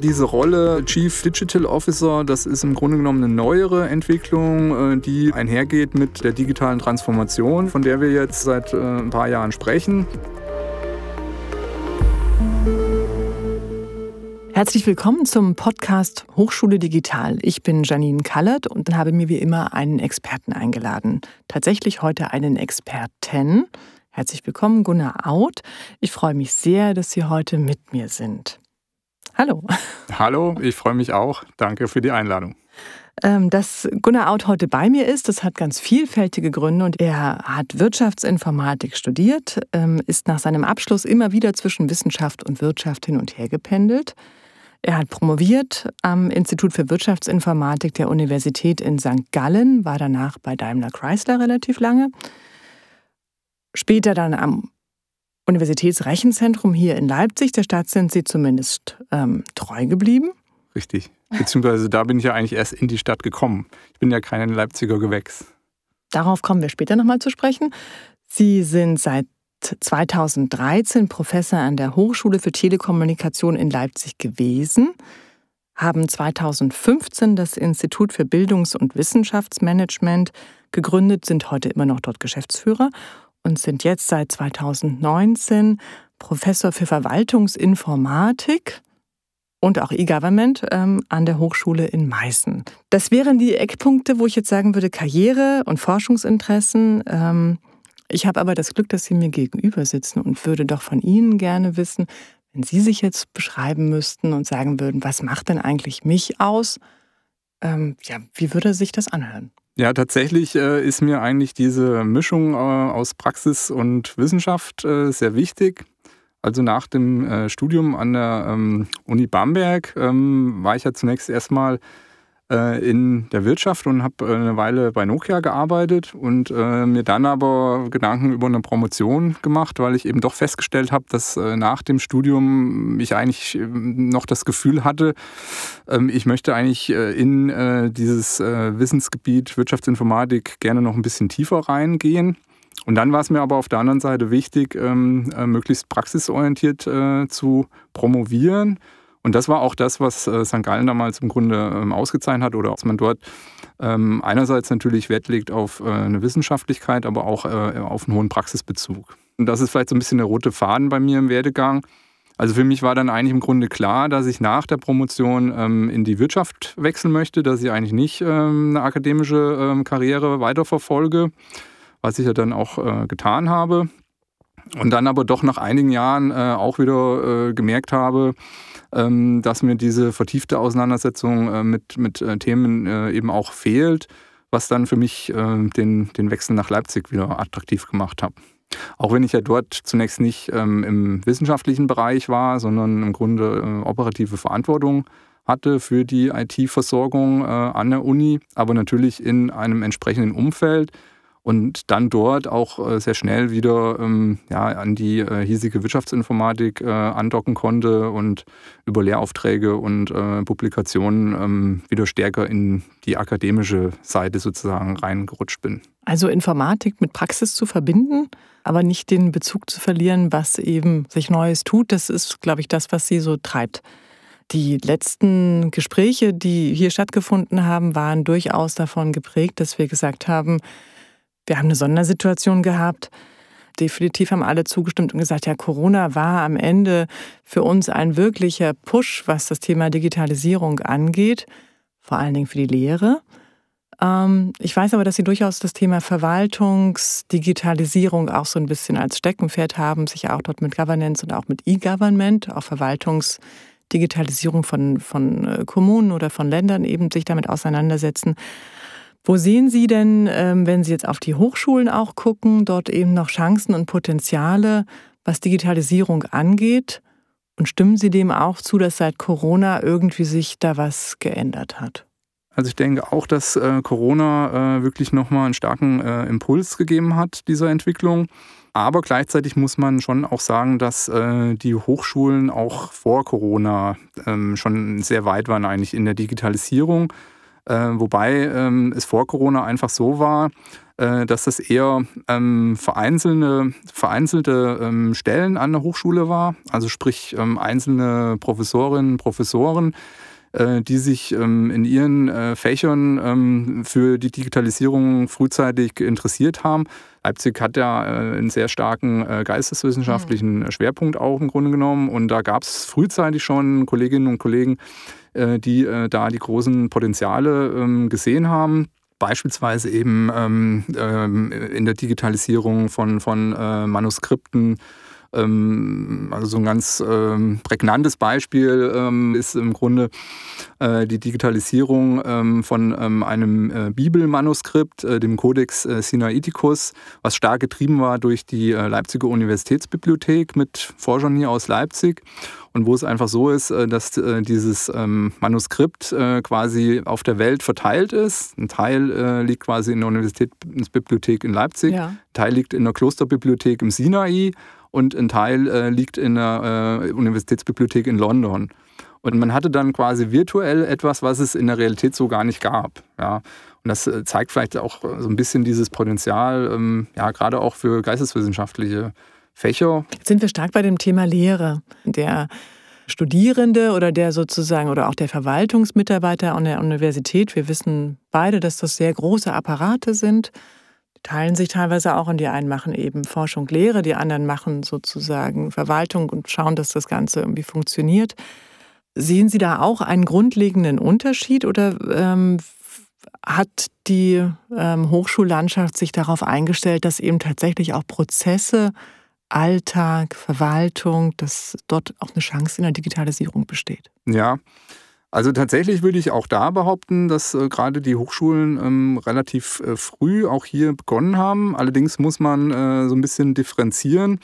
Diese Rolle Chief Digital Officer, das ist im Grunde genommen eine neuere Entwicklung, äh, die einhergeht mit der digitalen Transformation, von der wir jetzt seit äh, ein paar Jahren sprechen. Herzlich willkommen zum Podcast Hochschule Digital. Ich bin Janine Kallert und habe mir wie immer einen Experten eingeladen. Tatsächlich heute einen Experten. Herzlich willkommen, Gunnar Out. Ich freue mich sehr, dass Sie heute mit mir sind. Hallo. Hallo, ich freue mich auch. Danke für die Einladung. Ähm, dass Gunnar Out heute bei mir ist, das hat ganz vielfältige Gründe und er hat Wirtschaftsinformatik studiert, ähm, ist nach seinem Abschluss immer wieder zwischen Wissenschaft und Wirtschaft hin und her gependelt. Er hat promoviert am Institut für Wirtschaftsinformatik der Universität in St. Gallen, war danach bei Daimler Chrysler relativ lange. Später dann am Universitätsrechenzentrum hier in Leipzig, der Stadt, sind Sie zumindest ähm, treu geblieben. Richtig. Beziehungsweise da bin ich ja eigentlich erst in die Stadt gekommen. Ich bin ja kein Leipziger Gewächs. Darauf kommen wir später nochmal zu sprechen. Sie sind seit 2013 Professor an der Hochschule für Telekommunikation in Leipzig gewesen, haben 2015 das Institut für Bildungs- und Wissenschaftsmanagement gegründet, sind heute immer noch dort Geschäftsführer und sind jetzt seit 2019 Professor für Verwaltungsinformatik und auch E-Government ähm, an der Hochschule in Meißen. Das wären die Eckpunkte, wo ich jetzt sagen würde, Karriere und Forschungsinteressen. Ähm, ich habe aber das Glück, dass Sie mir gegenüber sitzen und würde doch von Ihnen gerne wissen, wenn Sie sich jetzt beschreiben müssten und sagen würden, was macht denn eigentlich mich aus? Ähm, ja, wie würde sich das anhören? Ja, tatsächlich äh, ist mir eigentlich diese Mischung äh, aus Praxis und Wissenschaft äh, sehr wichtig. Also nach dem äh, Studium an der ähm, Uni Bamberg ähm, war ich ja zunächst erstmal in der Wirtschaft und habe äh, eine Weile bei Nokia gearbeitet und äh, mir dann aber Gedanken über eine Promotion gemacht, weil ich eben doch festgestellt habe, dass nach dem Studium ich eigentlich noch das Gefühl hatte, ähm, ich möchte eigentlich in dieses Wissensgebiet Wirtschaftsinformatik gerne noch ein bisschen tiefer reingehen. Und dann war es mir aber auf der anderen Seite wichtig, ähm, möglichst praxisorientiert zu promovieren und das war auch das, was äh, St. Gallen damals im Grunde ähm, ausgezeichnet hat oder dass man dort ähm, einerseits natürlich Wert legt auf äh, eine Wissenschaftlichkeit, aber auch äh, auf einen hohen Praxisbezug. Und das ist vielleicht so ein bisschen der rote Faden bei mir im Werdegang. Also für mich war dann eigentlich im Grunde klar, dass ich nach der Promotion ähm, in die Wirtschaft wechseln möchte, dass ich eigentlich nicht eine akademische Karriere weiterverfolge, was ich ja dann auch getan habe. Und dann aber doch nach einigen Jahren auch wieder gemerkt habe, dass mir diese vertiefte Auseinandersetzung äh, mit, mit äh, Themen äh, eben auch fehlt, was dann für mich den, den Wechsel nach Leipzig wieder attraktiv gemacht hat. Auch wenn ich ja dort zunächst nicht ähm, im wissenschaftlichen Bereich war, sondern im Grunde operative Verantwortung hatte für die IT-Versorgung an der Uni, aber natürlich in einem entsprechenden Umfeld, und dann dort auch äh, sehr schnell wieder ähm, ja, an die äh, hiesige Wirtschaftsinformatik äh, andocken konnte und über Lehraufträge und Publikationen ähm, wieder stärker in die akademische Seite sozusagen reingerutscht bin. Also Informatik mit Praxis zu verbinden, aber nicht den Bezug zu verlieren, was eben sich Neues tut, das ist, glaube ich, das, was Sie so treibt. Die letzten Gespräche, die hier stattgefunden haben, waren durchaus davon geprägt, dass wir gesagt haben, wir haben eine Sondersituation gehabt. Definitiv haben alle zugestimmt und gesagt, ja, Corona war am Ende für uns ein wirklicher Push, was das Thema Digitalisierung angeht, vor allen Dingen für die Lehre. Ähm, ich weiß aber, dass Sie durchaus das Thema Verwaltungsdigitalisierung auch so ein bisschen als Steckenpferd haben, sich auch dort mit Governance und auch mit E-Government, auch Verwaltungsdigitalisierung von, von äh, Kommunen oder von Ländern eben sich damit auseinandersetzen. Wo sehen Sie denn, ähm, wenn Sie jetzt auf die Hochschulen auch gucken, dort eben noch Chancen und Potenziale, was Digitalisierung angeht? Und stimmen Sie dem auch zu, dass seit Corona irgendwie sich da was geändert hat? Also ich denke auch, dass äh, Corona äh, wirklich nochmal einen starken äh, Impuls gegeben hat, dieser Entwicklung. Aber gleichzeitig muss man schon auch sagen, dass die Hochschulen auch vor Corona ähm, schon sehr weit waren eigentlich in der Digitalisierung. Äh, wobei ähm, es vor Corona einfach so war, äh, dass das eher ähm, vereinzelte, vereinzelte ähm, Stellen an der Hochschule war, also sprich ähm, einzelne Professorinnen, Professoren, äh, die sich ähm, in ihren äh, Fächern ähm, für die Digitalisierung frühzeitig interessiert haben. Leipzig hat ja äh, einen sehr starken geisteswissenschaftlichen mhm. Schwerpunkt auch im Grunde genommen. Und da gab es frühzeitig schon Kolleginnen und Kollegen, die da die großen Potenziale ähm, gesehen haben. Beispielsweise eben in der Digitalisierung von, von Manuskripten ähm, also so ein ganz ähm, prägnantes Beispiel ähm, ist im Grunde äh, die Digitalisierung von einem äh, Bibelmanuskript, äh, dem Codex Sinaiticus, was stark getrieben war durch die Leipziger Universitätsbibliothek mit Forschern hier aus Leipzig und wo es einfach so ist, dass dieses Manuskript quasi auf der Welt verteilt ist. Ein Teil liegt quasi in der Universitätsbibliothek in Leipzig, ja. ein Teil liegt in der Klosterbibliothek im Sinai und ein Teil äh, liegt in der äh, Universitätsbibliothek in London. Und man hatte dann quasi virtuell etwas, was es in der Realität so gar nicht gab. Ja. Und das äh, zeigt vielleicht auch so ein bisschen dieses Potenzial, ähm, ja, gerade auch für geisteswissenschaftliche Fächer. Jetzt sind wir stark bei dem Thema Lehre. Der Studierende oder der sozusagen oder auch der Verwaltungsmitarbeiter an der Universität, wir wissen beide, dass das sehr große Apparate sind teilen sich teilweise auch und die einen machen eben Forschung, Lehre, die anderen machen sozusagen Verwaltung und schauen, dass das Ganze irgendwie funktioniert. Sehen Sie da auch einen grundlegenden Unterschied oder ähm, hat die ähm, Hochschullandschaft sich darauf eingestellt, dass eben tatsächlich auch Prozesse, Alltag, Verwaltung, dass dort auch eine Chance in der Digitalisierung besteht? Ja, also tatsächlich würde ich auch da behaupten, dass äh, gerade die Hochschulen ähm, relativ äh, früh auch hier begonnen haben. Allerdings muss man äh, so ein bisschen differenzieren.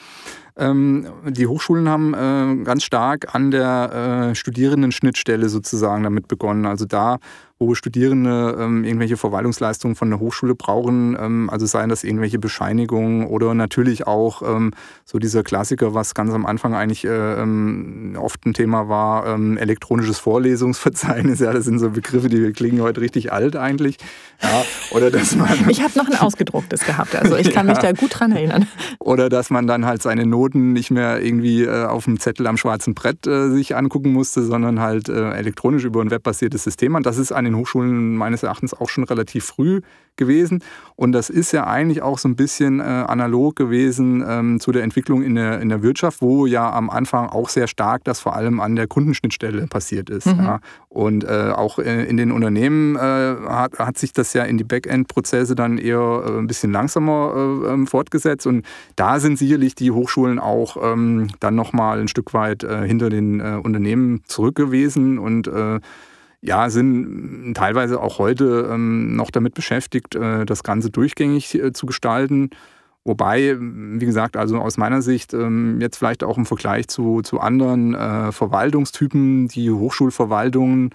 Ähm, die Hochschulen haben äh, ganz stark an der äh, Studierendenschnittstelle sozusagen damit begonnen. Also da, wo Studierende ähm, irgendwelche Verwaltungsleistungen von der Hochschule brauchen, ähm, also seien das irgendwelche Bescheinigungen oder natürlich auch ähm, so dieser Klassiker, was ganz am Anfang eigentlich äh, ähm, oft ein Thema war, ähm, elektronisches Vorlesungsverzeichnis. Ja, das sind so Begriffe, die klingen heute richtig alt eigentlich. Ja, oder dass man ich habe noch ein ausgedrucktes gehabt, also ich kann ja. mich da gut dran erinnern. Oder dass man dann halt seine Noten nicht mehr irgendwie äh, auf dem Zettel am schwarzen Brett äh, sich angucken musste, sondern halt äh, elektronisch über ein webbasiertes System. Und das ist an den Hochschulen meines Erachtens auch schon relativ früh gewesen. Und das ist ja eigentlich auch so ein bisschen äh, analog gewesen ähm, zu der Entwicklung in der, in der Wirtschaft, wo ja am Anfang auch sehr stark das vor allem an der Kundenschnittstelle passiert ist. Mhm. Ja. Und äh, auch äh, in den Unternehmen äh, hat, hat sich das ja in die Backend-Prozesse dann eher äh, ein bisschen langsamer äh, ähm, fortgesetzt. Und da sind sicherlich die Hochschulen auch ähm, dann nochmal ein Stück weit hinter den Unternehmen zurück gewesen und ja, sind teilweise auch heute ähm, noch damit beschäftigt, äh, das Ganze durchgängig äh, zu gestalten. Wobei, wie gesagt, also aus meiner Sicht ähm, jetzt vielleicht auch im Vergleich zu, zu anderen äh, Verwaltungstypen, die Hochschulverwaltungen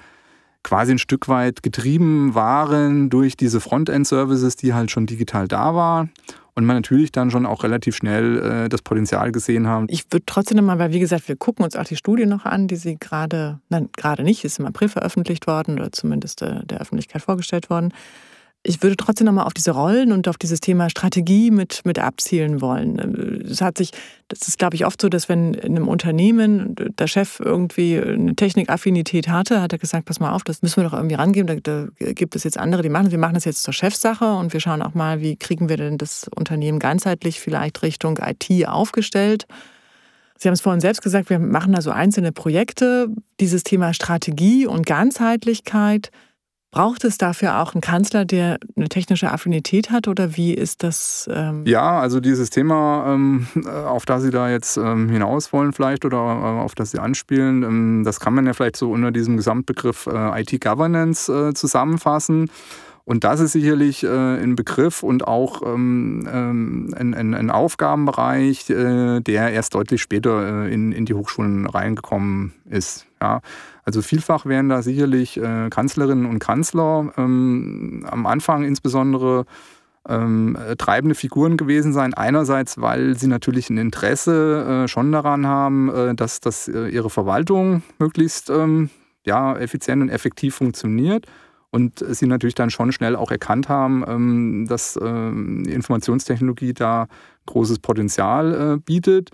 quasi ein Stück weit getrieben waren durch diese Frontend-Services, die halt schon digital da waren und man natürlich dann schon auch relativ schnell äh, das Potenzial gesehen haben. Ich würde trotzdem nochmal, weil wie gesagt, wir gucken uns auch die Studie noch an, die Sie gerade, nein, gerade nicht, ist im April veröffentlicht worden oder zumindest äh, der Öffentlichkeit vorgestellt worden ich würde trotzdem nochmal auf diese Rollen und auf dieses Thema Strategie mit, mit abzielen wollen. Es hat sich, das ist, glaube ich, oft so, dass wenn in einem Unternehmen der Chef irgendwie eine Technikaffinität hatte, hat er gesagt, pass mal auf, das müssen wir doch irgendwie rangeben. Da, da gibt es jetzt andere, die machen, wir machen das jetzt zur Chefsache und wir schauen auch mal, wie kriegen wir denn das Unternehmen ganzheitlich vielleicht Richtung IT aufgestellt. Sie haben es vorhin selbst gesagt, wir machen da so einzelne Projekte. Dieses Thema Strategie und Ganzheitlichkeit Braucht es dafür auch einen Kanzler, der eine technische Affinität hat oder wie ist das? Ähm ja, also dieses Thema, ähm, auf das Sie da jetzt ähm, hinaus wollen vielleicht oder äh, auf das Sie anspielen, ähm, das kann man ja vielleicht so unter diesem Gesamtbegriff äh, IT-Governance äh, zusammenfassen. Und das ist sicherlich äh, ein Begriff und auch ähm, ein, ein, ein, Aufgabenbereich, äh, der erst deutlich später äh, in, in die Hochschulen reingekommen ist. Ja. Also vielfach wären da sicherlich äh, Kanzlerinnen und Kanzler ähm, am Anfang insbesondere ähm, treibende Figuren gewesen sein. Einerseits, weil sie natürlich ein Interesse äh, schon daran haben, äh, dass, dass ihre Verwaltung möglichst ähm, ja, effizient und effektiv funktioniert und sie natürlich dann schon schnell auch erkannt haben, ähm, dass ähm, Informationstechnologie da großes Potenzial äh, bietet.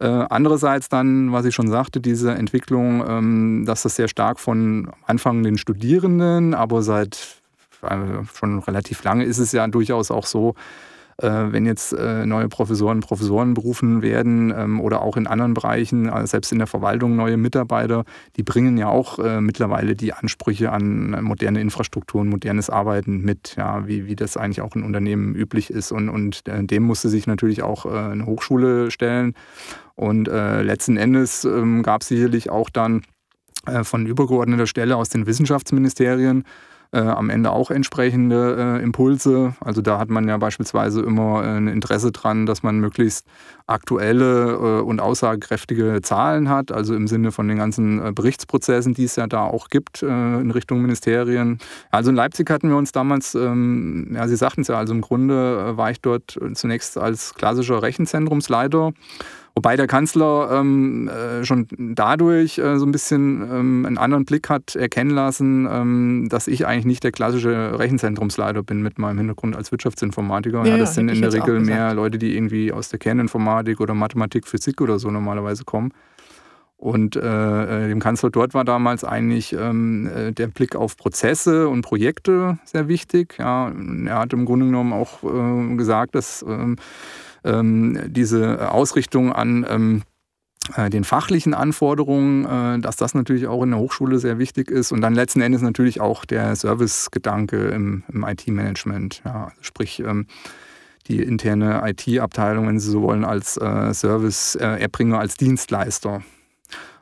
Äh, andererseits dann, was ich schon sagte, diese Entwicklung, ähm, dass das sehr stark von Anfang den Studierenden, aber seit äh, schon relativ lange ist es ja durchaus auch so, wenn jetzt äh, neue Professoren, Professoren berufen werden ähm, oder auch in anderen Bereichen, also selbst in der Verwaltung neue Mitarbeiter, die bringen ja auch äh, mittlerweile die Ansprüche an moderne Infrastrukturen, modernes Arbeiten mit, ja, wie, wie das eigentlich auch in Unternehmen üblich ist. Und, und dem musste sich natürlich auch eine Hochschule stellen. Und äh, letzten Endes ähm, gab es sicherlich auch dann äh, von übergeordneter Stelle aus den Wissenschaftsministerien äh, am Ende auch entsprechende äh, Impulse. Also da hat man ja beispielsweise immer äh, ein Interesse dran, dass man möglichst aktuelle äh, und aussagekräftige Zahlen hat, also im Sinne von den ganzen äh, Berichtsprozessen, die es ja da auch gibt in Richtung Ministerien. Also in Leipzig hatten wir uns damals, ähm, ja, Sie sagten es ja, also im Grunde war ich dort zunächst als klassischer Rechenzentrumsleiter Wobei der Kanzler ähm, äh, schon dadurch äh, so ein bisschen ähm, einen anderen Blick hat erkennen lassen, ähm, dass ich eigentlich nicht der klassische Rechenzentrumsleiter bin mit meinem Hintergrund als Wirtschaftsinformatiker. Ja, ja, das sind in der Regel mehr Leute, die irgendwie aus der Kerninformatik oder Mathematik, Physik oder so normalerweise kommen. Und äh, äh dem Kanzler dort war damals eigentlich ähm, äh, der Blick auf Prozesse und Projekte sehr wichtig. Ja, er hat im Grunde genommen auch äh, gesagt, dass ähm, ähm, diese Ausrichtung an ähm, äh, den fachlichen Anforderungen, dass das natürlich auch in der Hochschule sehr wichtig ist und dann letzten Endes natürlich auch der Servicegedanke im, im IT-Management. Ja, also sprich, ähm, die interne IT-Abteilung, wenn Sie so wollen, als Service-Erbringer, als Dienstleister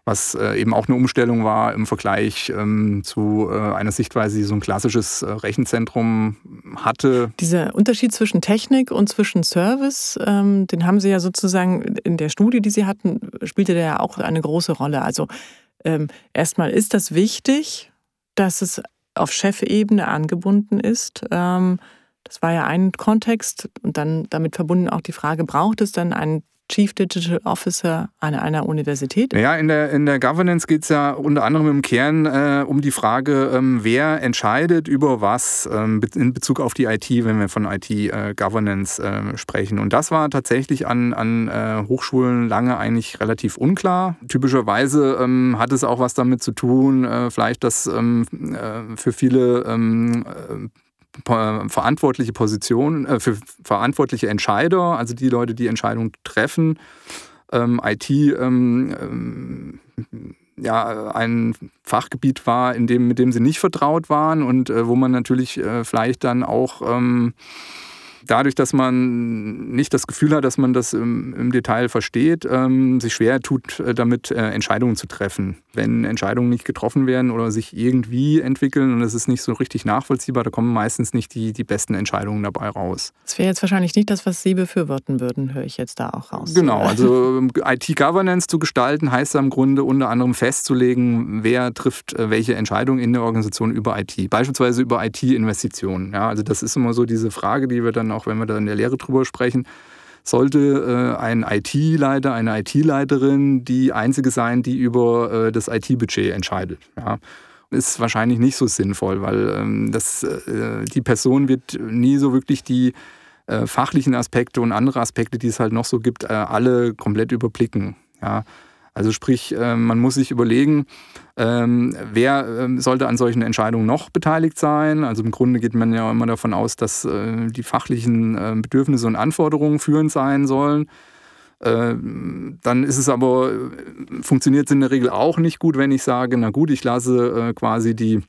was äh, eben auch eine Umstellung war im Vergleich ähm, zu äh, einer Sichtweise, die so ein klassisches äh, Rechenzentrum hatte. Dieser Unterschied zwischen Technik und zwischen Service, ähm, den haben Sie ja sozusagen in der Studie, die Sie hatten, spielte der ja auch eine große Rolle. Also ähm, erstmal ist das wichtig, dass es auf Chefebene angebunden ist. Ähm, das war ja ein Kontext und dann damit verbunden auch die Frage, braucht es dann einen Chief Digital Officer an einer Universität? Ja, in der, in der Governance geht es ja unter anderem im Kern äh, um die Frage, ähm, wer entscheidet über was ähm, in Bezug auf die IT, wenn wir von IT-Governance äh, äh, sprechen. Und das war tatsächlich an, an äh, Hochschulen lange eigentlich relativ unklar. Typischerweise ähm, hat es auch was damit zu tun, äh, vielleicht, dass ähm, äh, für viele ähm, verantwortliche Positionen, äh, für verantwortliche Entscheider, also die Leute, die Entscheidungen treffen, ähm, IT ähm, ähm, ja, ein Fachgebiet war, in dem, mit dem sie nicht vertraut waren und äh, wo man natürlich äh, vielleicht dann auch ähm, dadurch, dass man nicht das Gefühl hat, dass man das im, im Detail versteht, ähm, sich schwer tut, äh, damit äh, Entscheidungen zu treffen. Wenn Entscheidungen nicht getroffen werden oder sich irgendwie entwickeln und es ist nicht so richtig nachvollziehbar, da kommen meistens nicht die, die besten Entscheidungen dabei raus. Das wäre jetzt wahrscheinlich nicht das, was Sie befürworten würden, höre ich jetzt da auch raus. Genau, also ähm, IT-Governance zu gestalten heißt im Grunde unter anderem festzulegen, wer trifft äh, welche Entscheidungen in der Organisation über IT, beispielsweise über IT-Investitionen. Ja, also das ist immer so diese Frage, die wir dann auch wenn wir da in der Lehre drüber sprechen, sollte äh, ein IT-Leiter, eine IT-Leiterin die einzige sein, die über äh, das IT-Budget entscheidet. Ja. Ist wahrscheinlich nicht so sinnvoll, weil ähm, das, äh, die Person wird nie so wirklich die äh, fachlichen Aspekte und andere Aspekte, die es halt noch so gibt, äh, alle komplett überblicken. Ja. Also sprich, äh, man muss sich überlegen, ähm, wer ähm, sollte an solchen Entscheidungen noch beteiligt sein. Also im Grunde geht man ja immer davon aus, dass äh, die fachlichen äh, Bedürfnisse und Anforderungen führend sein sollen. Dann ist es aber, funktioniert es in der Regel auch nicht gut, wenn ich sage, na gut, ich lasse quasi die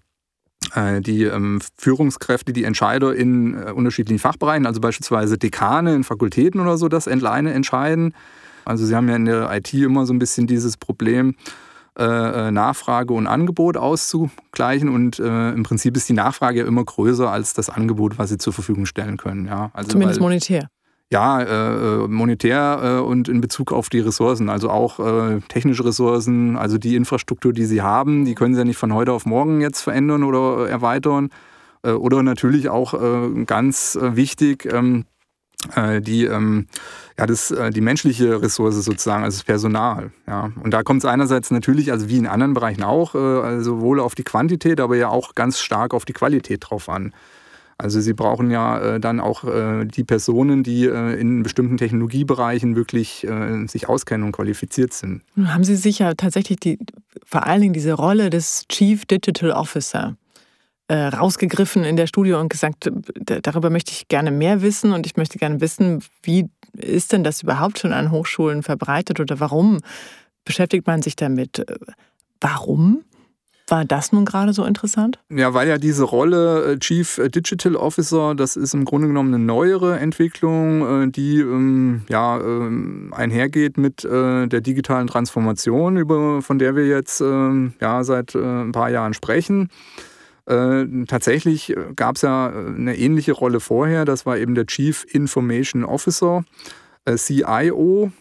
die ähm, Führungskräfte, die Entscheider in unterschiedlichen Fachbereichen, also beispielsweise Dekane in Fakultäten oder so, das alleine entscheiden. Also Sie haben ja in der IT immer so ein bisschen dieses Problem, äh, äh, Nachfrage und Angebot auszugleichen. Und äh, im Prinzip ist die Nachfrage ja immer größer als das Angebot, was Sie zur Verfügung stellen können. Ja, also Zumindest weil, monetär. Ja, äh, monetär äh, und in Bezug auf die Ressourcen, also auch äh, technische Ressourcen, also die Infrastruktur, die Sie haben, die können Sie ja nicht von heute auf morgen jetzt verändern oder erweitern. oder natürlich auch ganz wichtig, ähm, äh, die, ähm, ja, das, äh, die menschliche Ressource sozusagen, also das Personal. Ja. Und da kommt es einerseits natürlich, also wie in anderen Bereichen auch, äh, also sowohl auf die Quantität, aber ja auch ganz stark auf die Qualität drauf an. Also Sie brauchen ja äh, dann auch äh, die Personen, die äh, in bestimmten Technologiebereichen wirklich äh, sich auskennen und qualifiziert sind. Nun haben Sie sich ja tatsächlich die, vor allen Dingen diese Rolle des Chief Digital Officer äh, rausgegriffen in der Studie und gesagt, darüber möchte ich gerne mehr wissen und ich möchte gerne wissen, wie ist denn das überhaupt schon an Hochschulen verbreitet oder warum beschäftigt man sich damit? Warum? War das nun gerade so interessant? Ja, weil ja diese Rolle äh, Chief Digital Officer, das ist im Grunde genommen eine neuere Entwicklung, äh, die ähm, ja, ähm, einhergeht mit äh, der digitalen Transformation, von der wir jetzt ähm, ja, seit ein paar Jahren sprechen. Tatsächlich gab es ja eine ähnliche Rolle vorher, das war eben der Chief Information Officer, CIO.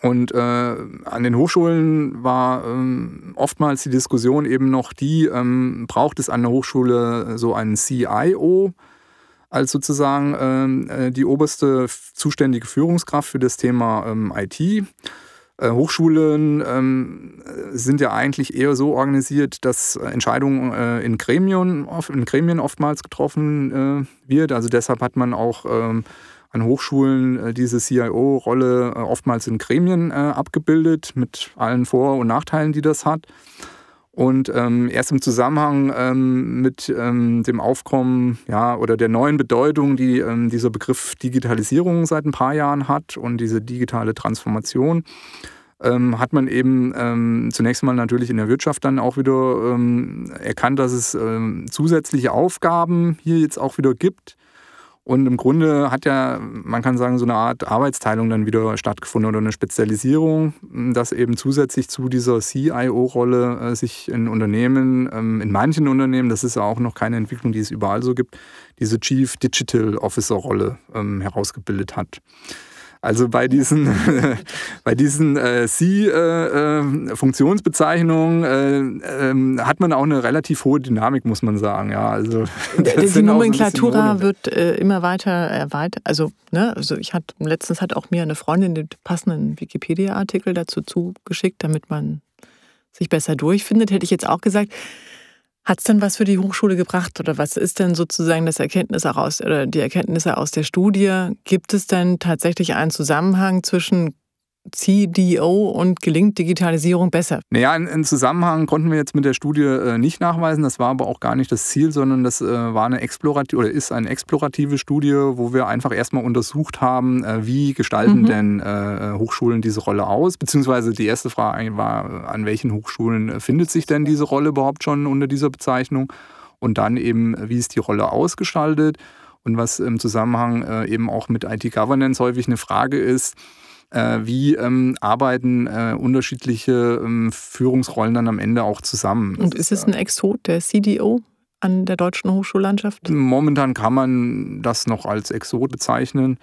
Und äh, an den Hochschulen war ähm, oftmals die Diskussion eben noch die, ähm, braucht es an der Hochschule so einen CIO als sozusagen ähm, äh, die oberste zuständige Führungskraft für das Thema ähm, IT. Äh, Hochschulen ähm, sind ja eigentlich eher so organisiert, dass Entscheidungen äh, in, Gremien, in Gremien oftmals getroffen äh, wird. Also deshalb hat man auch ähm, an Hochschulen äh, diese CIO-Rolle äh, oftmals in Gremien äh, abgebildet, mit allen Vor- und Nachteilen, die das hat. Und ähm, erst im Zusammenhang ähm, mit ähm, dem Aufkommen ja, oder der neuen Bedeutung, die ähm, dieser Begriff Digitalisierung seit ein paar Jahren hat und diese digitale Transformation, ähm, hat man eben ähm, zunächst mal natürlich in der Wirtschaft dann auch wieder erkannt, dass es zusätzliche Aufgaben hier jetzt auch wieder gibt, und im Grunde hat ja, man kann sagen, so eine Art Arbeitsteilung dann wieder stattgefunden oder eine Spezialisierung, dass eben zusätzlich zu dieser CIO-Rolle äh, sich in Unternehmen, ähm, in manchen Unternehmen, das ist ja auch noch keine Entwicklung, die es überall so gibt, diese Chief Digital Officer-Rolle ähm, herausgebildet hat. Also bei diesen, bei diesen äh, C-Funktionsbezeichnungen äh, äh, ähm, hat man auch eine relativ hohe Dynamik, muss man sagen. Ja, also, die Nomenklatura wird äh, immer weiter erweitert. Also, ne, also ich hatte letztens hat auch mir eine Freundin den passenden Wikipedia-Artikel dazu zugeschickt, damit man sich besser durchfindet. Hätte ich jetzt auch gesagt, hat es denn was für die Hochschule gebracht oder was ist denn sozusagen das Erkenntnis aus oder die Erkenntnisse aus der Studie? Gibt es denn tatsächlich einen Zusammenhang zwischen CDO und gelingt Digitalisierung besser? Naja, einen Zusammenhang konnten wir jetzt mit der Studie äh, nicht nachweisen. Das war aber auch gar nicht das Ziel, sondern das äh, war eine explorative oder ist eine explorative Studie, wo wir einfach erstmal untersucht haben, äh, wie gestalten mhm. denn Hochschulen diese Rolle aus? Beziehungsweise die erste Frage war, an welchen Hochschulen findet sich denn diese Rolle überhaupt schon unter dieser Bezeichnung? Und dann eben, wie ist die Rolle ausgestaltet? Und was im Zusammenhang eben auch mit IT-Governance häufig eine Frage ist, äh, wie ähm, arbeiten äh, unterschiedliche ähm, Führungsrollen dann am Ende auch zusammen. Und ist es ein Exot, der CDO? an der deutschen Hochschullandschaft? Momentan kann man das noch als Exot bezeichnen.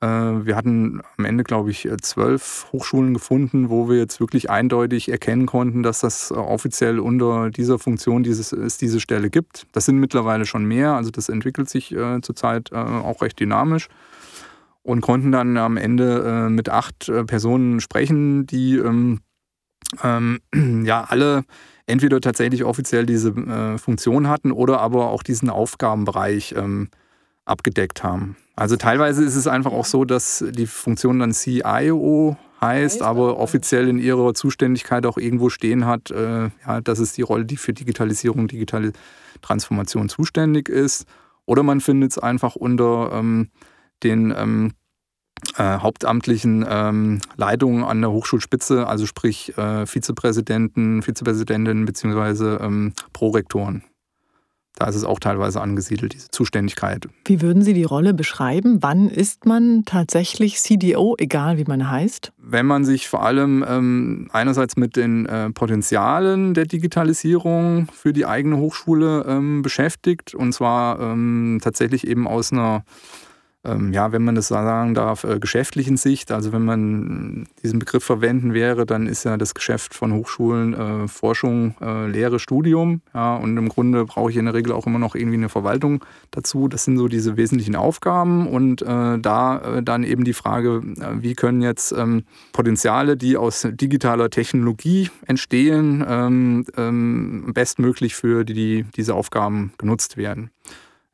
Äh, wir hatten am Ende, glaube ich, zwölf Hochschulen gefunden, wo wir jetzt wirklich eindeutig erkennen konnten, dass das offiziell unter dieser Funktion dieses, es diese Stelle gibt. Das sind mittlerweile schon mehr, also das entwickelt sich äh, zurzeit äh, auch recht dynamisch und konnten dann am Ende äh, mit acht äh, Personen sprechen, die ähm, ähm, ja alle entweder tatsächlich offiziell diese äh, Funktion hatten oder aber auch diesen Aufgabenbereich ähm, abgedeckt haben. Also teilweise ist es einfach auch so, dass die Funktion dann CIO heißt, aber offiziell in ihrer Zuständigkeit auch irgendwo stehen hat, äh, ja, das ist die Rolle, die für Digitalisierung, digitale Transformation zuständig ist. Oder man findet es einfach unter ähm, den ähm, äh, hauptamtlichen ähm, Leitungen an der Hochschulspitze, also sprich äh, Vizepräsidenten, Vizepräsidentinnen bzw. Ähm, Prorektoren. Da ist es auch teilweise angesiedelt, diese Zuständigkeit. Wie würden Sie die Rolle beschreiben? Wann ist man tatsächlich CDO, egal wie man heißt? Wenn man sich vor allem ähm, einerseits mit den äh, Potenzialen der Digitalisierung für die eigene Hochschule ähm, beschäftigt, und zwar ähm, tatsächlich eben aus einer ähm, ja, wenn man das sagen darf, äh, geschäftlichen Sicht. Also wenn man diesen Begriff verwenden wäre, dann ist ja das Geschäft von Hochschulen äh, Forschung, äh, Lehre, Studium. Ja, und im Grunde brauche ich in der Regel auch immer noch irgendwie eine Verwaltung dazu. Das sind so diese wesentlichen Aufgaben. Und äh, da äh, dann eben die Frage, wie können jetzt ähm, Potenziale, die aus digitaler Technologie entstehen, ähm, ähm, bestmöglich für die, die diese Aufgaben genutzt werden.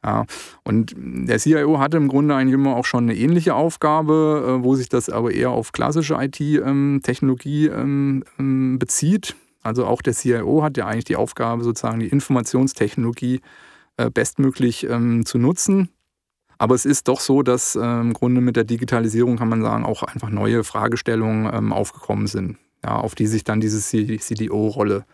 Ja, und der CIO hatte im Grunde eigentlich immer auch schon eine ähnliche Aufgabe, äh, wo sich das aber eher auf klassische IT-Technologie ähm, ähm, bezieht. Also auch der CIO hat ja eigentlich die Aufgabe, sozusagen die Informationstechnologie äh, bestmöglich ähm, zu nutzen. Aber es ist doch so, dass im Grunde mit der Digitalisierung, kann man sagen, auch einfach neue Fragestellungen aufgekommen sind, ja, auf die sich dann diese CDO-Rolle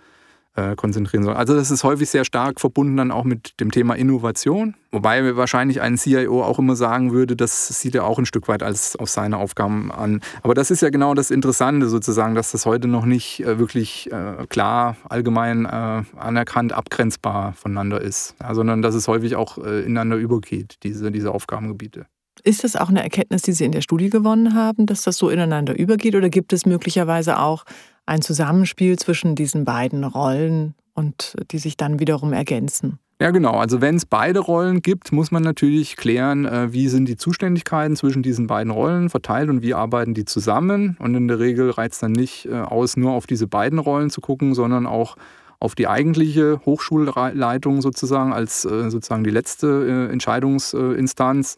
äh, konzentrieren soll. Also das ist häufig sehr stark verbunden dann auch mit dem Thema Innovation, wobei wahrscheinlich ein CIO auch immer sagen würde, das sieht er auch ein Stück weit als auf seine Aufgaben an. Aber das ist ja genau das Interessante sozusagen, dass das heute noch nicht äh, wirklich äh, klar, allgemein anerkannt, abgrenzbar voneinander ist, sondern dass es häufig auch ineinander übergeht, diese, diese Aufgabengebiete. Ist das auch eine Erkenntnis, die Sie in der Studie gewonnen haben, dass das so ineinander übergeht? Oder gibt es möglicherweise auch ein Zusammenspiel zwischen diesen beiden Rollen und die sich dann wiederum ergänzen. Ja, genau. Also wenn es beide Rollen gibt, muss man natürlich klären, äh, wie sind die Zuständigkeiten zwischen diesen beiden Rollen verteilt und wie arbeiten die zusammen. Und in der Regel reizt dann nicht äh, aus, nur auf diese beiden Rollen zu gucken, sondern auch auf die eigentliche Hochschulleitung sozusagen als äh, sozusagen die letzte Entscheidungsinstanz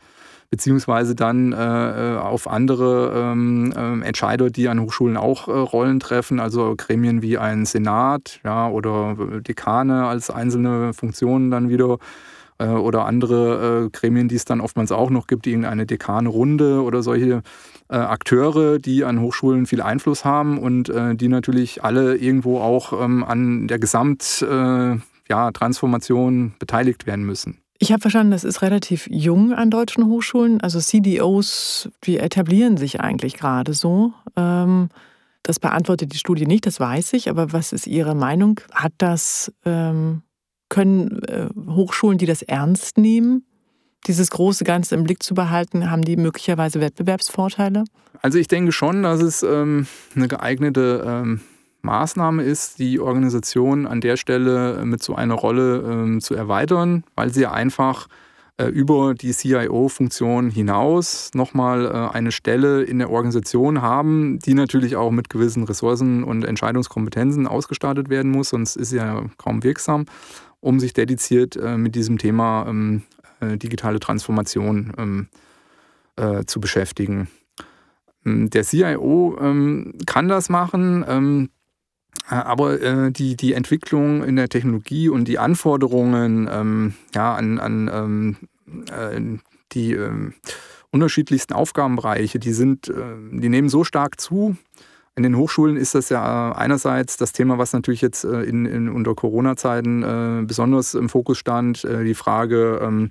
beziehungsweise dann äh, äh, auf andere ähm, äh, Entscheider, die an Hochschulen auch äh, Rollen treffen, also Gremien wie ein Senat ja, oder Dekane als einzelne Funktionen dann wieder äh, oder andere äh, Gremien, die es dann oftmals auch noch gibt, irgendeine Dekane-Runde oder solche Akteure, die an Hochschulen viel Einfluss haben und die natürlich alle irgendwo auch ähm, an der Gesamttransformation ja, beteiligt werden müssen. Ich habe verstanden, das ist relativ jung an deutschen Hochschulen. Also CDOs, die etablieren sich eigentlich gerade so. Ähm, das beantwortet die Studie nicht, das weiß ich. Aber was ist Ihre Meinung? Hat das, ähm, können äh, Hochschulen, die das ernst nehmen, dieses große Ganze im Blick zu behalten, haben die möglicherweise Wettbewerbsvorteile? Also ich denke schon, dass es ähm, eine geeignete Maßnahme ist, die Organisation an der Stelle äh, mit so einer Rolle ähm, zu erweitern, weil sie einfach äh, über die CIO-Funktion hinaus nochmal äh, eine Stelle in der Organisation haben, die natürlich auch mit gewissen Ressourcen und Entscheidungskompetenzen ausgestattet werden muss, sonst ist sie ja kaum wirksam, um sich dediziert äh, mit diesem Thema ähm, äh, digitale Transformation ähm, äh, zu beschäftigen. Ähm, der CIO ähm, kann das machen. Ähm, äh, aber äh, die, die Entwicklung in der Technologie und die Anforderungen ähm, ja, an, an ähm, äh, die äh, unterschiedlichsten Aufgabenbereiche, die, sind, äh, die nehmen so stark zu. In den Hochschulen ist das ja einerseits das Thema, was natürlich jetzt äh, in, in, unter Corona-Zeiten besonders im Fokus stand, die Frage, ähm,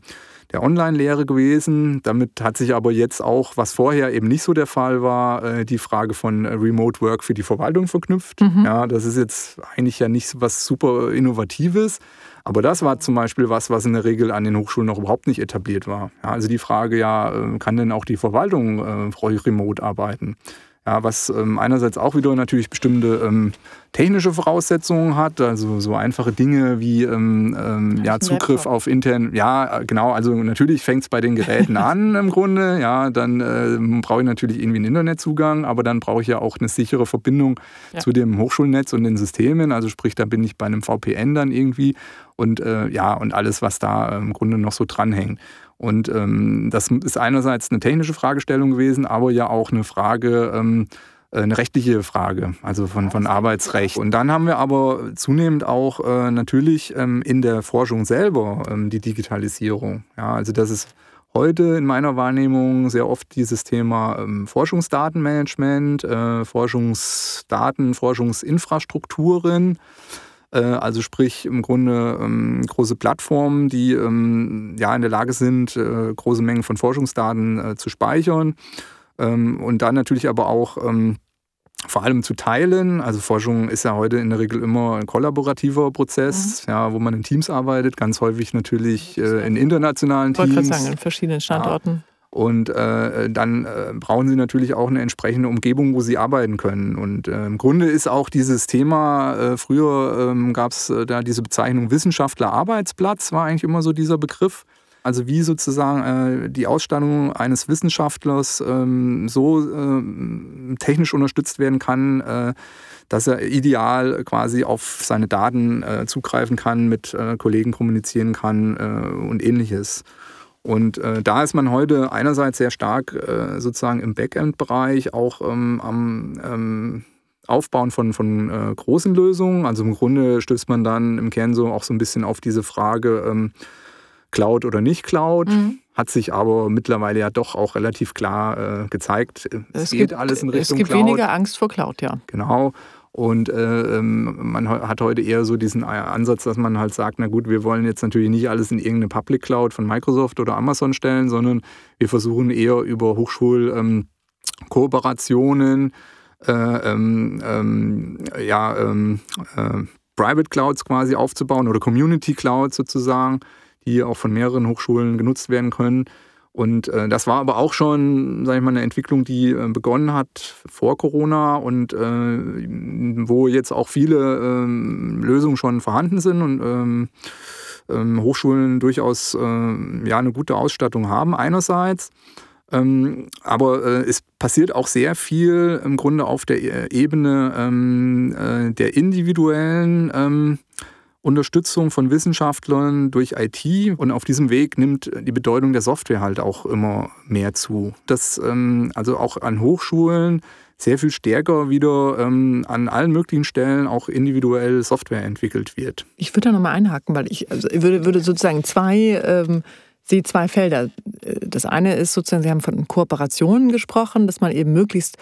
der Online-Lehre gewesen. Damit hat sich aber jetzt auch, was vorher eben nicht so der Fall war, äh, die Frage von äh, Remote Work für die Verwaltung verknüpft. Mhm. Ja, das ist jetzt eigentlich ja nicht was super Innovatives. Aber das war zum Beispiel was, was in der Regel an den Hochschulen noch überhaupt nicht etabliert war. Ja, also die Frage, ja, äh, kann denn auch die Verwaltung äh, remote arbeiten? Ja, was ähm, einerseits auch wieder natürlich bestimmte ähm, technische Voraussetzungen hat, also so einfache Dinge wie ähm, ähm ja, Zugriff auf intern, ja genau, also natürlich fängt es bei den Geräten an im Grunde, ja, dann äh, brauche ich natürlich irgendwie einen Internetzugang, aber dann brauche ich ja auch eine sichere Verbindung ja. zu dem Hochschulnetz und den Systemen, also sprich, da bin ich bei einem VPN dann irgendwie und äh, ja, und alles, was da im Grunde noch so dranhängt. Und ähm, das ist einerseits eine technische Fragestellung gewesen, aber ja auch eine Frage, ähm, äh, eine rechtliche Frage, also von, von Arbeitsrecht. Und dann haben wir aber zunehmend auch äh, natürlich ähm, in der Forschung selber ähm, die Digitalisierung. Ja, also das ist heute in meiner Wahrnehmung sehr oft dieses Thema ähm, Forschungsdatenmanagement, äh, Forschungsdaten, Forschungsinfrastrukturen. Äh, also sprich im Grunde ähm, große Plattformen, die ähm, ja in der Lage sind, äh, große Mengen von Forschungsdaten äh, zu speichern ähm, und dann natürlich aber auch ähm, vor allem zu teilen. Also Forschung ist ja heute in der Regel immer ein kollaborativer Prozess, mhm. ja, wo man in Teams arbeitet, ganz häufig natürlich äh, in internationalen Teams. Ich wollte gerade sagen, in verschiedenen Standorten. Ja. Und äh, dann äh, brauchen sie natürlich auch eine entsprechende Umgebung, wo sie arbeiten können. Und äh, im Grunde ist auch dieses Thema, äh, früher ähm, gab es äh, da diese Bezeichnung Wissenschaftler-Arbeitsplatz, war eigentlich immer so dieser Begriff. Also wie sozusagen äh, die Ausstattung eines Wissenschaftlers ähm, so äh, technisch unterstützt werden kann, äh, dass er ideal quasi auf seine Daten äh, zugreifen kann, mit Kollegen kommunizieren kann und ähnliches. Und da ist man heute einerseits sehr stark sozusagen im Backend-Bereich, auch ähm, am ähm, Aufbauen von, von großen Lösungen. Also im Grunde stößt man dann im Kern so auch so ein bisschen auf diese Frage, ähm, Cloud oder nicht Cloud. Mhm. Hat sich aber mittlerweile ja doch auch relativ klar äh, gezeigt. Es, es geht gibt, alles in Richtung Cloud. Es gibt Cloud. weniger Angst vor Cloud, ja. Genau. Und äh, ähm, man hat heute eher so diesen Ansatz, dass man halt sagt, na gut, wir wollen jetzt natürlich nicht alles in irgendeine Public Cloud von Microsoft oder Amazon stellen, sondern wir versuchen eher über Hochschulkooperationen, ähm, äh, ähm, ähm, ja, ähm, äh, Private Clouds quasi aufzubauen oder Community Clouds sozusagen, die auch von mehreren Hochschulen genutzt werden können. Und äh, das war aber auch schon, sage ich mal, eine Entwicklung, die äh, begonnen hat vor Corona und äh, wo jetzt auch viele ähm, Lösungen schon vorhanden sind und ähm, ähm, Hochschulen durchaus äh, ja, eine gute Ausstattung haben einerseits. Ähm, aber äh, es passiert auch sehr viel im Grunde auf der äh, Ebene ähm, der individuellen ähm, Unterstützung von Wissenschaftlern durch IT und auf diesem Weg nimmt die Bedeutung der Software halt auch immer mehr zu. Dass ähm, also auch an Hochschulen sehr viel stärker wieder ähm, an allen möglichen Stellen auch individuell Software entwickelt wird. Ich würde da nochmal einhaken, weil ich also würde, würde sozusagen zwei ähm, sehe zwei Felder. Das eine ist sozusagen, Sie haben von Kooperationen gesprochen, dass man eben möglichst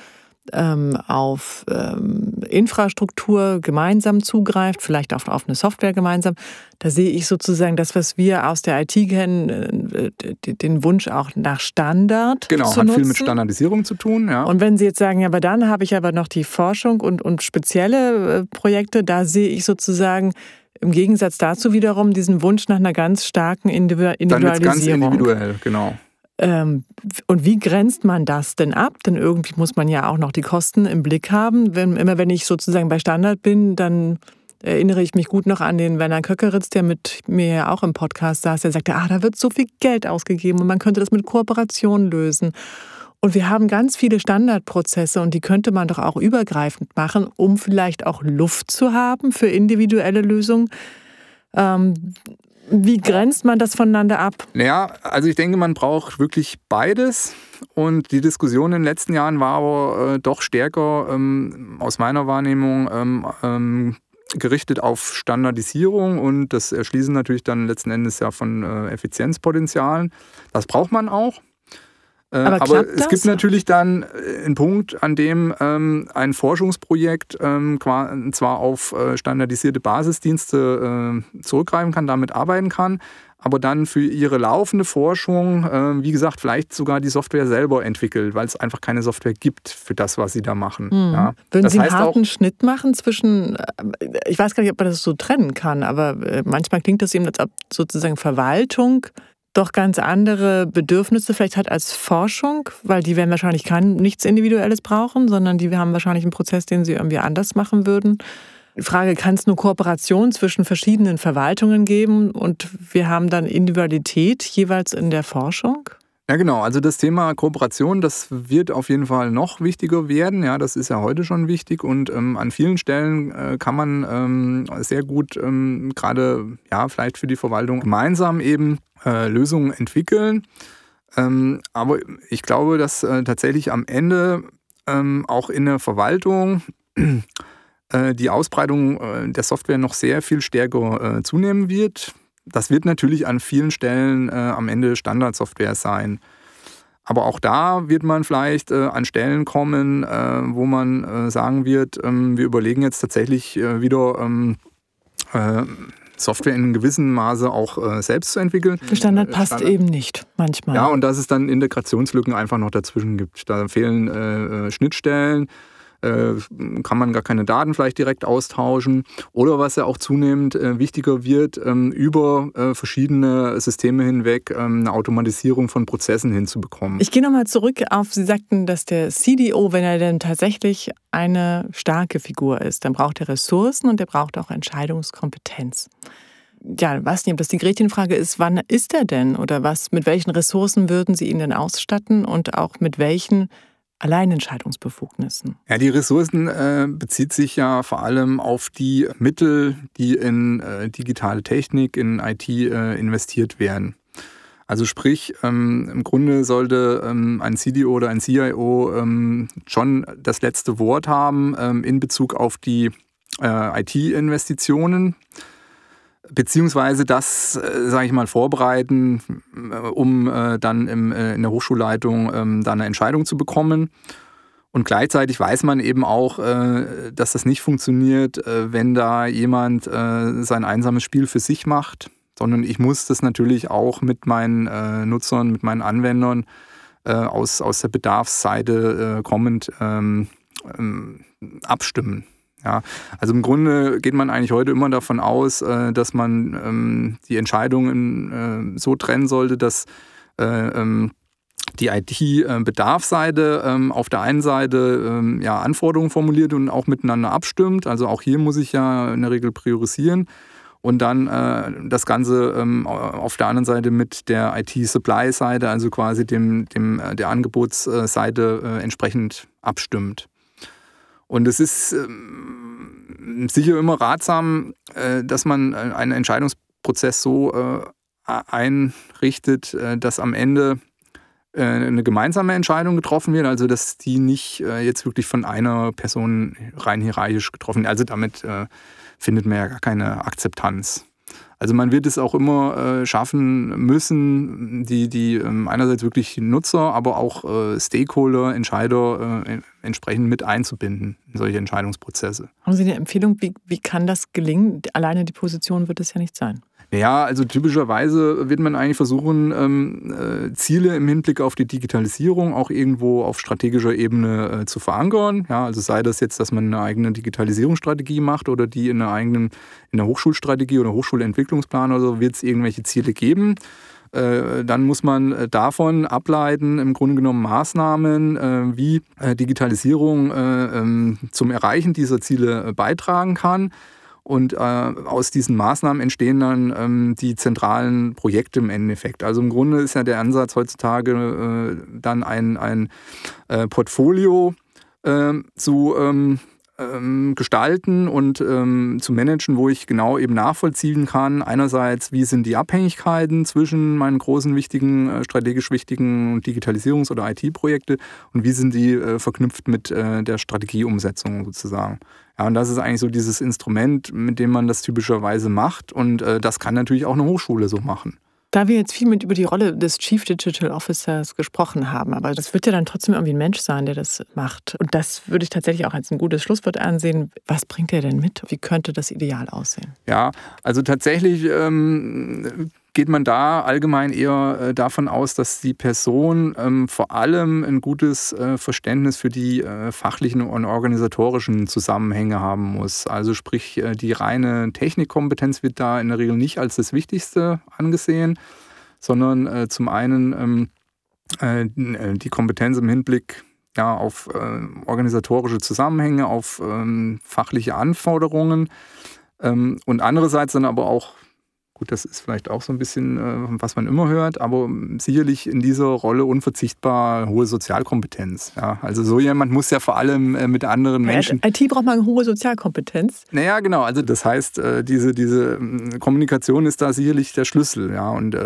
ähm, auf ähm, Infrastruktur gemeinsam zugreift, vielleicht auch auf eine Software gemeinsam. Da sehe ich sozusagen das, was wir aus der IT kennen, äh, den Wunsch auch nach Standard. Genau, zu hat nutzen. viel mit Standardisierung zu tun. Ja. Und wenn Sie jetzt sagen, ja, aber dann habe ich aber noch die Forschung und, und spezielle äh, Projekte, da sehe ich sozusagen im Gegensatz dazu wiederum diesen Wunsch nach einer ganz starken Individualisierung. Dann ganz individuell, genau. Ähm, und wie grenzt man das denn ab? Denn irgendwie muss man ja auch noch die Kosten im Blick haben. Wenn, immer wenn ich sozusagen bei Standard bin, dann erinnere ich mich gut noch an den Werner Köckeritz, der mit mir ja auch im Podcast saß. Der sagte, ah, da wird so viel Geld ausgegeben und man könnte das mit Kooperationen lösen. Und wir haben ganz viele Standardprozesse und die könnte man doch auch übergreifend machen, um vielleicht auch Luft zu haben für individuelle Lösungen. Ähm, wie grenzt man das voneinander ab? Naja, also ich denke, man braucht wirklich beides. Und die Diskussion in den letzten Jahren war aber äh, doch stärker ähm, aus meiner Wahrnehmung ähm, ähm, gerichtet auf Standardisierung und das Erschließen natürlich dann letzten Endes ja von äh, Effizienzpotenzialen. Das braucht man auch. Äh, aber, aber es das? gibt natürlich dann äh, einen Punkt, an dem ähm, ein Forschungsprojekt ähm, zwar auf äh, standardisierte Basisdienste äh, zurückgreifen kann, damit arbeiten kann, aber dann für ihre laufende Forschung, äh, wie gesagt, vielleicht sogar die Software selber entwickelt, weil es einfach keine Software gibt für das, was sie da machen. Mhm. Ja. Würden das Sie einen harten auch, Schnitt machen zwischen, äh, ich weiß gar nicht, ob man das so trennen kann, aber manchmal klingt das eben, als ob sozusagen Verwaltung doch ganz andere Bedürfnisse vielleicht hat als Forschung, weil die werden wahrscheinlich kein nichts Individuelles brauchen, sondern die haben wahrscheinlich einen Prozess, den sie irgendwie anders machen würden. Die Frage, kann es nur Kooperation zwischen verschiedenen Verwaltungen geben und wir haben dann Individualität jeweils in der Forschung? Ja, genau. Also das Thema Kooperation, das wird auf jeden Fall noch wichtiger werden. Ja, das ist ja heute schon wichtig und ähm, an vielen Stellen äh, kann man ähm, sehr gut ähm, gerade ja vielleicht für die Verwaltung gemeinsam eben äh, Lösungen entwickeln. Ähm, aber ich glaube, dass äh, tatsächlich am Ende ähm, auch in der Verwaltung äh, die Ausbreitung äh, der Software noch sehr viel stärker äh, zunehmen wird. Das wird natürlich an vielen Stellen am Ende Standardsoftware sein. Aber auch da wird man vielleicht äh, an Stellen kommen, äh, wo man äh, sagen wird, ähm, wir überlegen jetzt tatsächlich wieder ähm, äh, Software in gewissem Maße auch selbst zu entwickeln. Der Standard passt Standard. eben nicht manchmal. Ja, und dass es dann Integrationslücken einfach noch dazwischen gibt. Da fehlen Schnittstellen. Äh, kann man gar keine Daten vielleicht direkt austauschen. Oder was ja auch zunehmend äh, wichtiger wird, ähm, über äh, verschiedene Systeme hinweg ähm, eine Automatisierung von Prozessen hinzubekommen. Ich gehe nochmal zurück auf, Sie sagten, dass der CDO, wenn er denn tatsächlich eine starke Figur ist, dann braucht er Ressourcen und er braucht auch Entscheidungskompetenz ja, weiß nicht, ob das die Gretchenfrage ist, wann ist er denn oder was, mit welchen Ressourcen würden Sie ihn denn ausstatten und auch mit welchen Alleinentscheidungsbefugnissen? Ja, die Ressourcen äh, bezieht sich ja vor allem auf die Mittel, die in äh, digitale Technik, in IT äh, investiert werden. Also sprich, ähm, im Grunde sollte ähm, ein CDO oder ein CIO ähm, schon das letzte Wort haben ähm, in Bezug auf die äh, IT-Investitionen beziehungsweise das, äh, sage ich mal, vorbereiten, äh, um äh, dann im, äh, in der Hochschulleitung ähm, dann eine Entscheidung zu bekommen. Und gleichzeitig weiß man eben auch, äh, dass das nicht funktioniert, äh, wenn da jemand sein einsames Spiel für sich macht, sondern ich muss das natürlich auch mit meinen Nutzern, mit meinen Anwendern aus, aus der Bedarfsseite kommend ähm, ähm, abstimmen. Ja, also im Grunde geht man eigentlich heute immer davon aus, äh, dass man ähm, die Entscheidungen äh, so trennen sollte, dass äh, ähm, die IT-Bedarfsseite ähm, auf der einen Seite ja, Anforderungen formuliert und auch miteinander abstimmt. Also auch hier muss ich ja in der Regel priorisieren und dann äh, das Ganze ähm, auf der anderen Seite mit der IT-Supply-Seite, also quasi dem, dem, der Angebotsseite äh, entsprechend abstimmt. Und es ist ähm, sicher immer ratsam, äh, dass man äh, einen Entscheidungsprozess so äh, einrichtet, äh, dass am Ende äh, eine gemeinsame Entscheidung getroffen wird, also dass die nicht äh, jetzt wirklich von einer Person rein hierarchisch getroffen wird. Also damit findet man ja gar keine Akzeptanz. Also man wird es auch immer äh, schaffen müssen, die, die ähm, einerseits wirklich Nutzer, aber auch äh, Stakeholder, Entscheider äh, entsprechend mit einzubinden in solche Entscheidungsprozesse. Haben Sie eine Empfehlung, wie, wie kann das gelingen? Alleine die Position wird es ja nicht sein. Ja, also typischerweise wird man eigentlich versuchen, ähm, äh, Ziele im Hinblick auf die Digitalisierung auch irgendwo auf strategischer Ebene äh, zu verankern. Ja, also sei das jetzt, dass man eine eigene Digitalisierungsstrategie macht oder die in einer eigenen, in der Hochschulstrategie oder Hochschulentwicklungsplan oder so, wird es irgendwelche Ziele geben. Äh, dann muss man äh, davon ableiten, im Grunde genommen Maßnahmen, äh, wie Digitalisierung ähm, zum Erreichen dieser Ziele beitragen kann. Und aus diesen Maßnahmen entstehen dann ähm, die zentralen Projekte im Endeffekt. Also im Grunde ist ja der Ansatz heutzutage dann ein, ein Portfolio ähm, zu ähm, gestalten und ähm, zu managen, wo ich genau eben nachvollziehen kann. Einerseits, wie sind die Abhängigkeiten zwischen meinen großen, wichtigen, äh, strategisch wichtigen Digitalisierungs- oder IT-Projekte und wie sind die äh, verknüpft mit äh, der Strategieumsetzung sozusagen. Ja, und das ist eigentlich so dieses Instrument, mit dem man das typischerweise macht. Und äh, das kann natürlich auch eine Hochschule so machen. Da wir jetzt viel mit über die Rolle des Chief Digital Officers gesprochen haben, aber das wird ja dann trotzdem irgendwie ein Mensch sein, der das macht. Und das würde ich tatsächlich auch als ein gutes Schlusswort ansehen. Was bringt er denn mit? Wie könnte das ideal aussehen? Ja, also tatsächlich ähm, geht man da allgemein eher äh, davon aus, dass die Person ähm, vor allem ein gutes äh, Verständnis für die äh, fachlichen und organisatorischen Zusammenhänge haben muss. Also sprich, äh, die reine Technikkompetenz wird da in der Regel nicht als das Wichtigste angesehen, sondern äh, zum einen ähm, äh, die Kompetenz im Hinblick ja, auf organisatorische Zusammenhänge, auf ähm, fachliche Anforderungen ähm, und andererseits dann aber auch Gut, das ist vielleicht auch so ein bisschen, äh, was man immer hört, aber sicherlich in dieser Rolle unverzichtbar hohe Sozialkompetenz. Ja, also so jemand muss ja vor allem äh, mit anderen Menschen. IT braucht man eine hohe Sozialkompetenz. Naja, genau. Also das heißt, äh, diese, diese Kommunikation ist da sicherlich der Schlüssel. Ja, und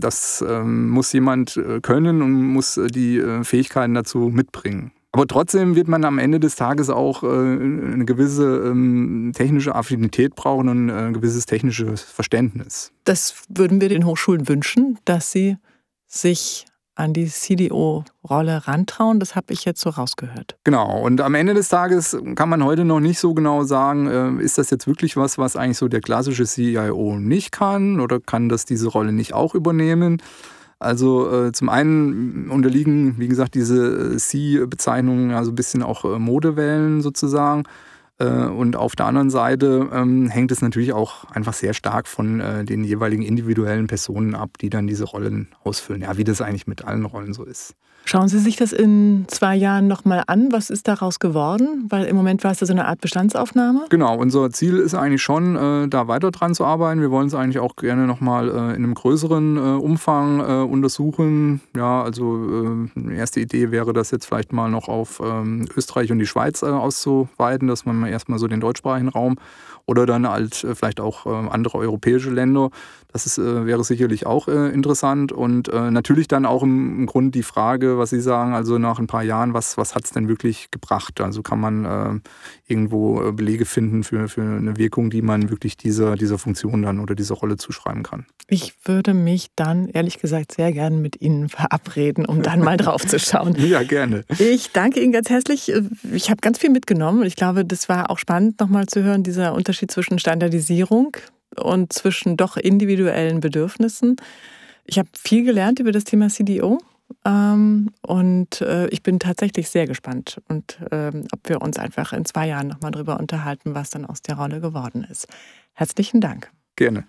das ähm, muss jemand können und muss die Fähigkeiten dazu mitbringen. Aber trotzdem wird man am Ende des Tages auch äh, eine gewisse ähm, technische Affinität brauchen und äh, ein gewisses technisches Verständnis. Das würden wir den Hochschulen wünschen, dass sie sich an die CDO-Rolle rantrauen. Das habe ich jetzt so rausgehört. Genau. Und am Ende des Tages kann man heute noch nicht so genau sagen, äh, ist das jetzt wirklich was, was eigentlich so der klassische CIO nicht kann oder kann das diese Rolle nicht auch übernehmen? Also äh, zum einen unterliegen, wie gesagt, diese äh, C-Bezeichnungen ja so ein bisschen auch äh, Modewellen sozusagen. Äh, und auf der anderen Seite ähm, hängt es natürlich auch einfach sehr stark von äh, den jeweiligen individuellen Personen ab, die dann diese Rollen ausfüllen. Ja, wie das eigentlich mit allen Rollen so ist. Schauen Sie sich das in zwei Jahren nochmal an. Was ist daraus geworden? Weil im Moment war es ja so eine Art Bestandsaufnahme. Genau, unser Ziel ist eigentlich schon, äh, da weiter dran zu arbeiten. Wir wollen es eigentlich auch gerne nochmal äh, in einem größeren äh, Umfang untersuchen. Ja, also äh, erste Idee wäre, das jetzt vielleicht mal noch auf ähm, Österreich und die Schweiz auszuweiten, dass man mal erstmal so den deutschsprachigen Raum oder dann halt vielleicht auch andere europäische Länder. Das ist, wäre sicherlich auch interessant. Und natürlich dann auch im, im Grund die Frage, was Sie sagen, also nach ein paar Jahren, was, was hat es denn wirklich gebracht? Also kann man irgendwo Belege finden für, für eine Wirkung, die man wirklich dieser, dieser Funktion dann oder dieser Rolle zuschreiben kann. Ich würde mich dann ehrlich gesagt sehr gerne mit Ihnen verabreden, um dann mal drauf zu schauen. Ja, gerne. Ich danke Ihnen ganz herzlich. Ich habe ganz viel mitgenommen. Ich glaube, das war auch spannend, nochmal zu hören, dieser Unterschied zwischen Standardisierung und zwischen doch individuellen Bedürfnissen. Ich habe viel gelernt über das Thema CDO ähm, und äh, ich bin tatsächlich sehr gespannt und ähm, ob wir uns einfach in zwei Jahren nochmal darüber unterhalten, was dann aus der Rolle geworden ist. Herzlichen Dank. Gerne.